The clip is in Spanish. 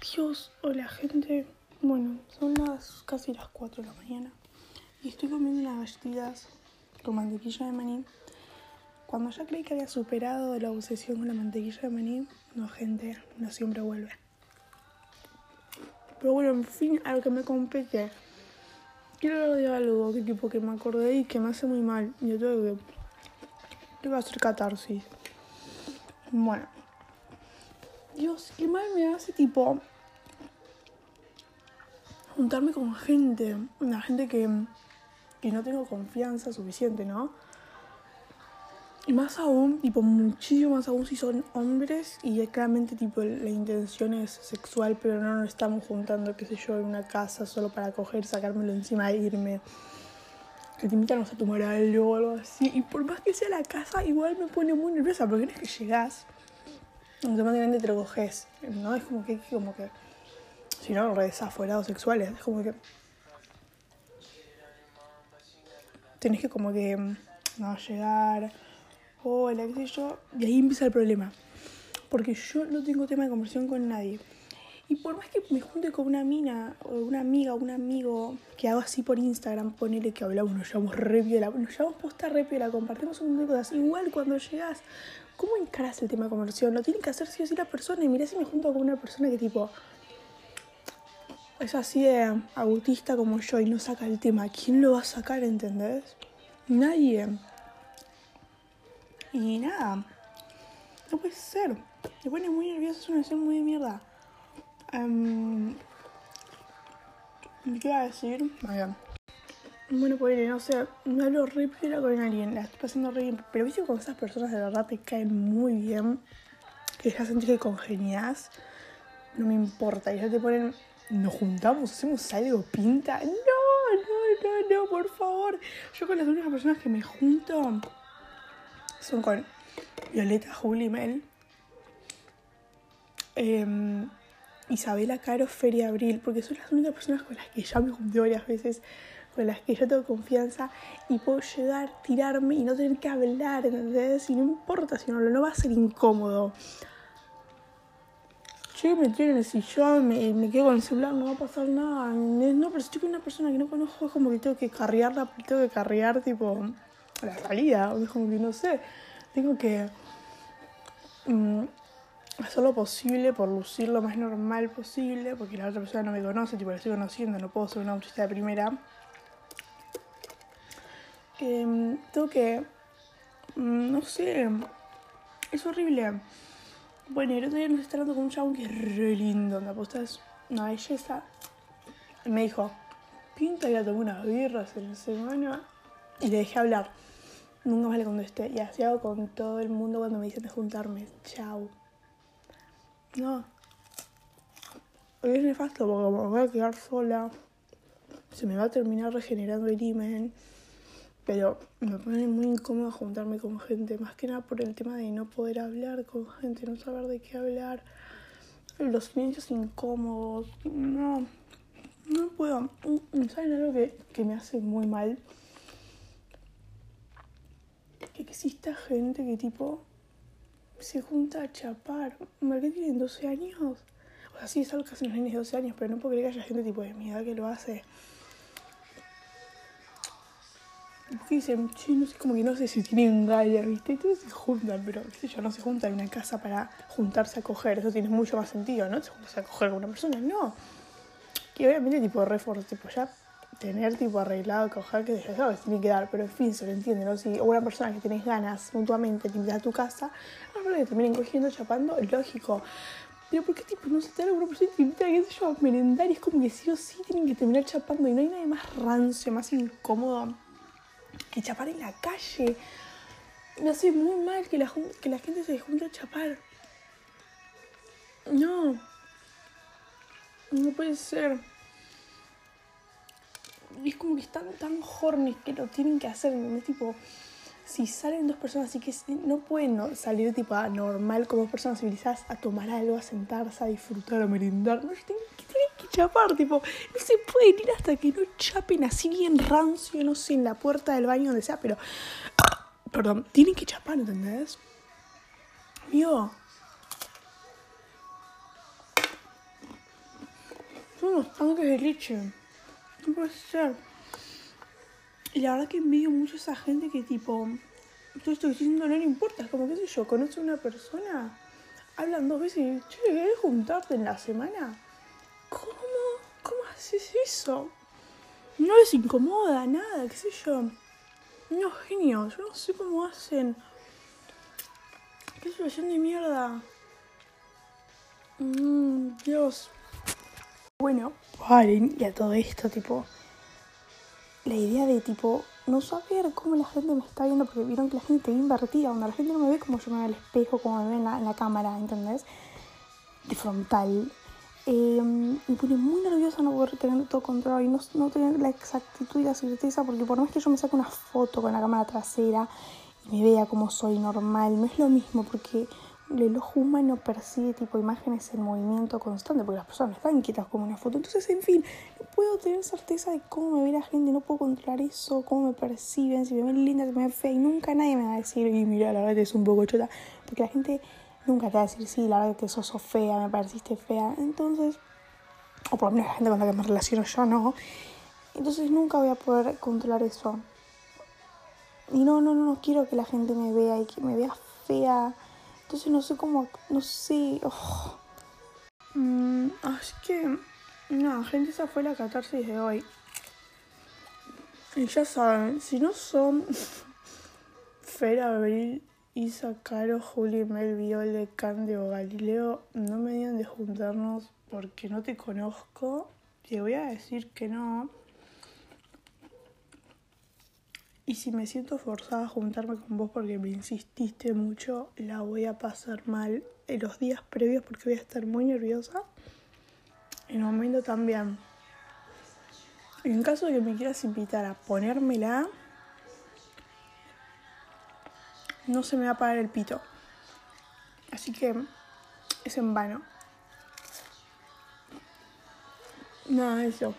Dios, hola gente. Bueno, son las casi las 4 de la mañana y estoy comiendo unas galletitas con mantequilla de maní. Cuando ya creí que había superado la obsesión con la mantequilla de maní, no, gente, no siempre vuelve. Pero bueno, en fin, a lo que me compete. Quiero hablar de algo que tipo que me acordé y que me hace muy mal. Yo tengo que. Tengo que hacer catarsis. Bueno. Dios, qué mal me hace tipo juntarme con gente, una gente que, que no tengo confianza suficiente, ¿no? Y más aún, tipo, muchísimo más aún si son hombres y claramente, tipo, la intención es sexual, pero no nos estamos juntando, qué sé yo, en una casa solo para coger, sacármelo encima e irme. Que te invitan a tomar algo o algo así. Y por más que sea la casa, igual me pone muy nerviosa, porque no es que llegás, automáticamente te lo coges, ¿no? Es como que, como que si no, redes afuerados sexuales. Es como que. Tenés que, como que. Mm, no, llegar. Hola, qué sé yo. Y ahí empieza el problema. Porque yo no tengo tema de conversación con nadie. Y por más que me junte con una mina, o una amiga, o un amigo, que hago así por Instagram, ponele que hablamos, nos llevamos re piola, nos llevamos posta re piola, compartimos un montón de cosas. Igual cuando llegas, ¿cómo encaras el tema de conversación? Lo tiene que hacer sí o sí la persona. Y mirá si me junto con una persona que tipo es así de autista como yo y no saca el tema, ¿quién lo va a sacar, entendés? Nadie. Y nada, no puede ser. Me pone muy nervioso, es una acción muy de mierda. Um, ¿Qué iba a decir? Bueno, pues no sé, me hablo re piola con alguien, la estoy pasando re bien, pero viste cuando esas personas de verdad te caen muy bien, que ya sentís que congenias, no me importa, y ya te ponen nos juntamos, hacemos algo, pinta. No, no, no, no, por favor. Yo con las únicas personas que me junto son con Violeta, Juli, Mel, eh, Isabela, Caro, Feria, Abril, porque son las únicas personas con las que ya me junté varias veces, con las que yo tengo confianza y puedo llegar, tirarme y no tener que hablar, ¿entendés? Y no importa si no hablo, no va a ser incómodo che, me tiro en el sillón, me, me quedo con el celular, no va a pasar nada. No, pero si estoy con una persona que no conozco, es como que tengo que carrearla, tengo que carrear, tipo, la realidad. Es como que no sé, tengo que mm, hacer lo posible por lucir lo más normal posible, porque la otra persona no me conoce, tipo, la estoy conociendo, no puedo ser una muchacha de primera. Em, tengo que, mm, no sé, es horrible bueno, y el otro día nos está hablando con un chabón que es re lindo, me apostas una belleza. Me dijo, pinta ir a tomar unas birras en la semana. Y le dejé hablar. Nunca más le contesté. Y así hago con todo el mundo cuando me dicen de juntarme. Chau. No. Es nefasto porque me voy a quedar sola, se me va a terminar regenerando el imen. Pero me pone muy incómodo juntarme con gente, más que nada por el tema de no poder hablar con gente, no saber de qué hablar, los silencios incómodos, no, no puedo. ¿Saben algo que, que me hace muy mal? Que exista gente que tipo se junta a chapar. ¿Qué tienen 12 años? O sea, sí es algo que hacen los niños de 12 años, pero no puedo creer que haya gente tipo de mi edad que lo hace. Dicen, che, no sé, como que no sé si tienen gallas, ¿viste? Entonces se juntan, pero qué sé yo, no se juntan en una casa para juntarse a coger. Eso tiene mucho más sentido, ¿no? Se juntas a coger con una persona, no. Que obviamente, tipo, reforzo, tipo, ya tener, tipo, arreglado, coger, que ya sabes, tiene que dar, pero en fin, se lo entiende, ¿no? Si una persona que tenés ganas mutuamente te invita a tu casa, no es que terminen cogiendo, chapando, lógico. Pero ¿por qué tipo no se te da una persona y te invita, qué sé yo, a merendar? Y es como que sí o sí tienen que terminar chapando y no hay nada más rancio, más incómodo que chapar en la calle. Me hace muy mal que la, que la gente se junte a chapar. No. No puede ser. Y es como que están tan horny que lo tienen que hacer. Es tipo, si salen dos personas así que no pueden salir tipo a normal como personas civilizadas a tomar algo, a sentarse, a disfrutar, a merendar. No, tienen que, chapar, tipo, no se pueden ir hasta que no chapen así bien rancio, no sé, en la puerta del baño, donde sea, pero. Perdón, tienen que chapar, ¿entendés? Mío. unos tanques de leche. Puede ser. Y la verdad que envidio mucho a esa gente que tipo, todo esto estoy diciendo no le importa. Es como, qué sé yo, conoce a una persona, hablan dos veces y, che, ¿querés juntarte en la semana? ¿Cómo? ¿Cómo haces eso? No les incomoda nada, qué sé yo. No, genios, yo no sé cómo hacen. Qué situación de mierda. Mm, Dios. Bueno, paren, y a todo esto, tipo, la idea de, tipo, no saber cómo la gente me está viendo, porque vieron que la gente ve invertida, donde la gente no me ve como yo me veo al espejo, como me ve en la, cámara, ¿entendés? De frontal. Eh, me pone muy nerviosa no poder tener todo controlado y no, no tener la exactitud y la certeza, porque por más que yo me saque una foto con la cámara trasera y me vea como soy normal, no es lo mismo, porque el ojo humano percibe tipo imágenes en movimiento constante, porque las personas están quietas como una foto. Entonces, en fin, no puedo tener certeza de cómo me ve la gente, no puedo controlar eso, cómo me perciben, si me ven linda, si me ven fea, y nunca nadie me va a decir, y mira, la verdad es un poco chota, porque la gente nunca te va a decir, sí, la verdad que sos fea, me pareciste fea. Entonces, o por lo menos la gente con la que me relaciono yo no. Entonces nunca voy a poder controlar eso. Y no, no, no, no quiero que la gente me vea y que me vea fea. Entonces no sé cómo, no sé. Oh. Mm, así que, no, gente, esa fue la catarsis de hoy. Y ya saben, si no son Fer, Abril, Isa, Caro, Juli, Mel, Viole, Cande o Galileo, no me digan de juntarnos porque no te conozco. Te voy a decir que no. Y si me siento forzada a juntarme con vos porque me insististe mucho, la voy a pasar mal en los días previos porque voy a estar muy nerviosa. En el momento también. En caso de que me quieras invitar a ponérmela, no se me va a parar el pito. Así que es en vano. Nada, eso.